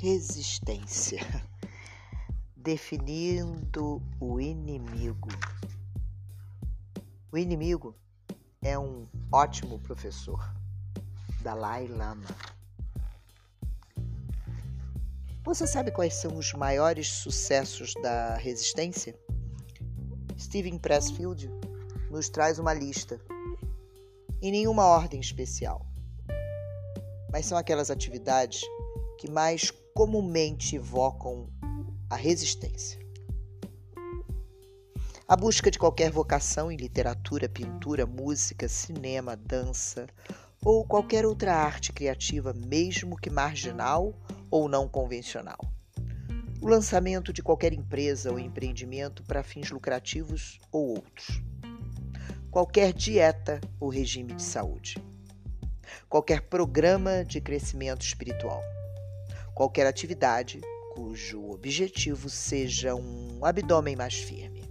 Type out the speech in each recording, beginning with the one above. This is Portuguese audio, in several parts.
Resistência. Definindo o inimigo. O inimigo é um ótimo professor. Dalai Lama. Você sabe quais são os maiores sucessos da resistência? Steven Pressfield nos traz uma lista, em nenhuma ordem especial, mas são aquelas atividades que mais comumente evocam a resistência. A busca de qualquer vocação em literatura, pintura, música, cinema, dança ou qualquer outra arte criativa, mesmo que marginal ou não convencional. O lançamento de qualquer empresa ou empreendimento para fins lucrativos ou outros. Qualquer dieta ou regime de saúde. Qualquer programa de crescimento espiritual qualquer atividade cujo objetivo seja um abdômen mais firme.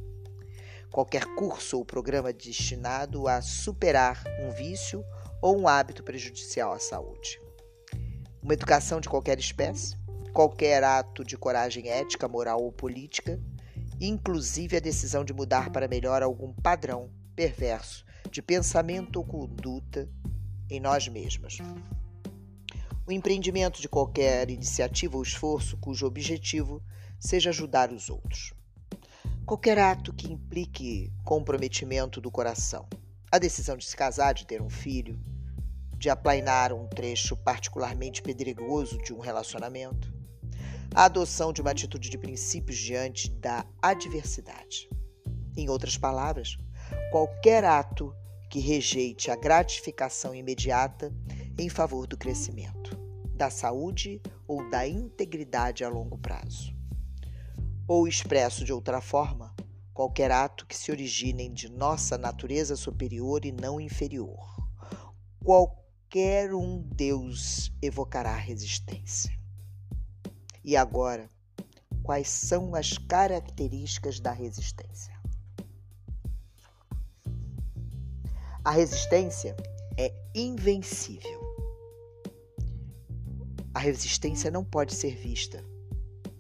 Qualquer curso ou programa destinado a superar um vício ou um hábito prejudicial à saúde. Uma educação de qualquer espécie, qualquer ato de coragem ética, moral ou política, inclusive a decisão de mudar para melhor algum padrão perverso de pensamento ou conduta em nós mesmos o empreendimento de qualquer iniciativa ou esforço cujo objetivo seja ajudar os outros. Qualquer ato que implique comprometimento do coração, a decisão de se casar, de ter um filho, de aplainar um trecho particularmente pedregoso de um relacionamento, a adoção de uma atitude de princípios diante da adversidade. Em outras palavras, qualquer ato que rejeite a gratificação imediata em favor do crescimento, da saúde ou da integridade a longo prazo. Ou expresso de outra forma, qualquer ato que se origine de nossa natureza superior e não inferior. Qualquer um Deus evocará resistência. E agora, quais são as características da resistência? A resistência é invencível. A resistência não pode ser vista,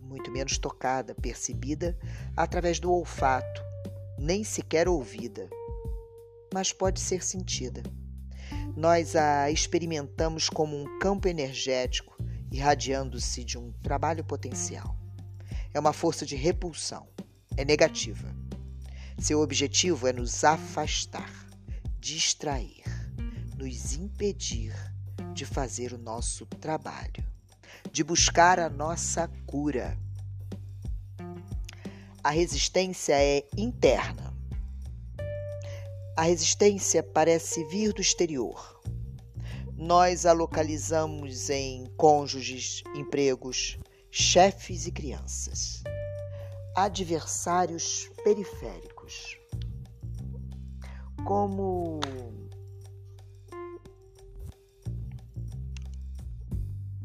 muito menos tocada, percebida através do olfato, nem sequer ouvida, mas pode ser sentida. Nós a experimentamos como um campo energético irradiando-se de um trabalho potencial. É uma força de repulsão, é negativa. Seu objetivo é nos afastar, distrair, nos impedir de fazer o nosso trabalho, de buscar a nossa cura. A resistência é interna. A resistência parece vir do exterior. Nós a localizamos em cônjuges, empregos, chefes e crianças, adversários periféricos. Como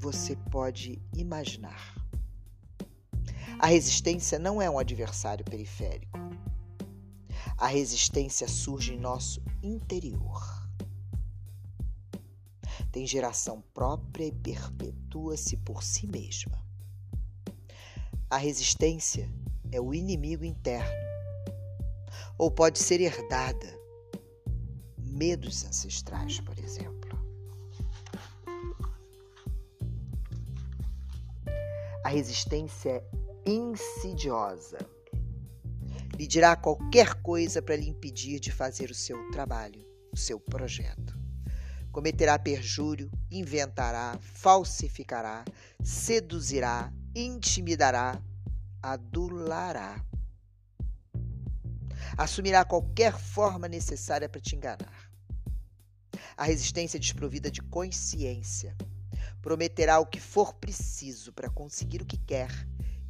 você pode imaginar. A resistência não é um adversário periférico. A resistência surge em nosso interior. Tem geração própria e perpetua-se por si mesma. A resistência é o inimigo interno, ou pode ser herdada. Medos ancestrais, por exemplo. Resistência é insidiosa. Lhe dirá qualquer coisa para lhe impedir de fazer o seu trabalho, o seu projeto. Cometerá perjúrio, inventará, falsificará, seduzirá, intimidará, adulará. Assumirá qualquer forma necessária para te enganar. A resistência é desprovida de consciência prometerá o que for preciso para conseguir o que quer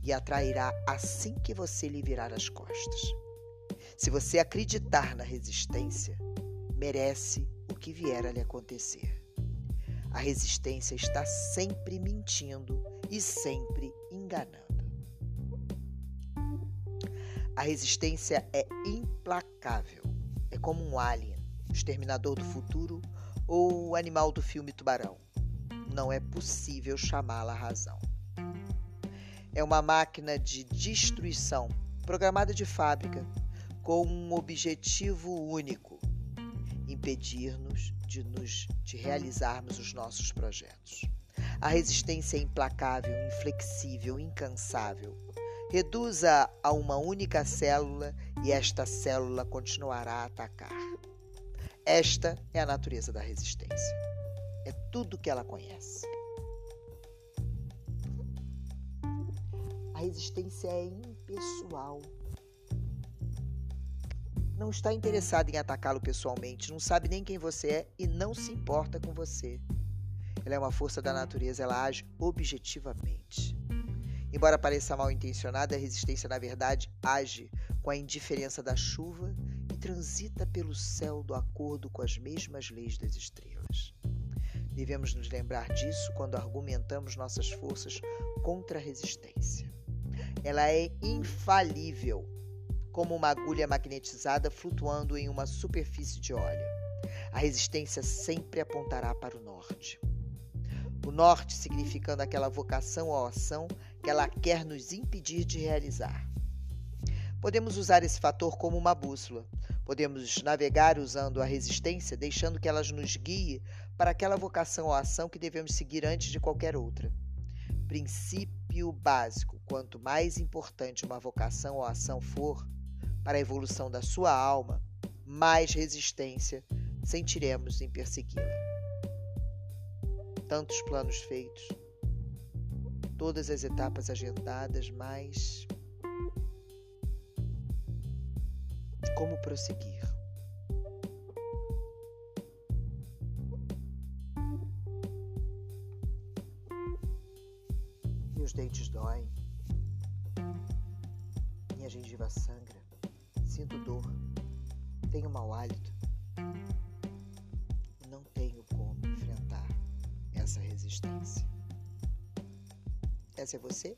e atrairá assim que você lhe virar as costas. Se você acreditar na resistência, merece o que vier a lhe acontecer. A resistência está sempre mentindo e sempre enganando. A resistência é implacável. É como um alien, o exterminador do futuro ou o animal do filme Tubarão não é possível chamá-la razão. é uma máquina de destruição programada de fábrica com um objetivo único: impedir-nos de, nos, de realizarmos os nossos projetos. A resistência é implacável, inflexível, incansável. Reduza a uma única célula e esta célula continuará a atacar. Esta é a natureza da resistência. Tudo que ela conhece. A resistência é impessoal. Não está interessada em atacá-lo pessoalmente, não sabe nem quem você é e não se importa com você. Ela é uma força da natureza, ela age objetivamente. Embora pareça mal intencionada, a resistência, na verdade, age com a indiferença da chuva e transita pelo céu do acordo com as mesmas leis das estrelas. Devemos nos lembrar disso quando argumentamos nossas forças contra a resistência. Ela é infalível, como uma agulha magnetizada flutuando em uma superfície de óleo. A resistência sempre apontará para o norte. O norte significando aquela vocação ou ação que ela quer nos impedir de realizar. Podemos usar esse fator como uma bússola. Podemos navegar usando a resistência, deixando que ela nos guie para aquela vocação ou ação que devemos seguir antes de qualquer outra. Princípio básico: quanto mais importante uma vocação ou ação for para a evolução da sua alma, mais resistência sentiremos em persegui-la tantos planos feitos, todas as etapas agendadas, mas como prosseguir? Meus dentes doem, minha gengiva sangra, sinto dor, tenho mau hálito. essa resistência. Essa é você?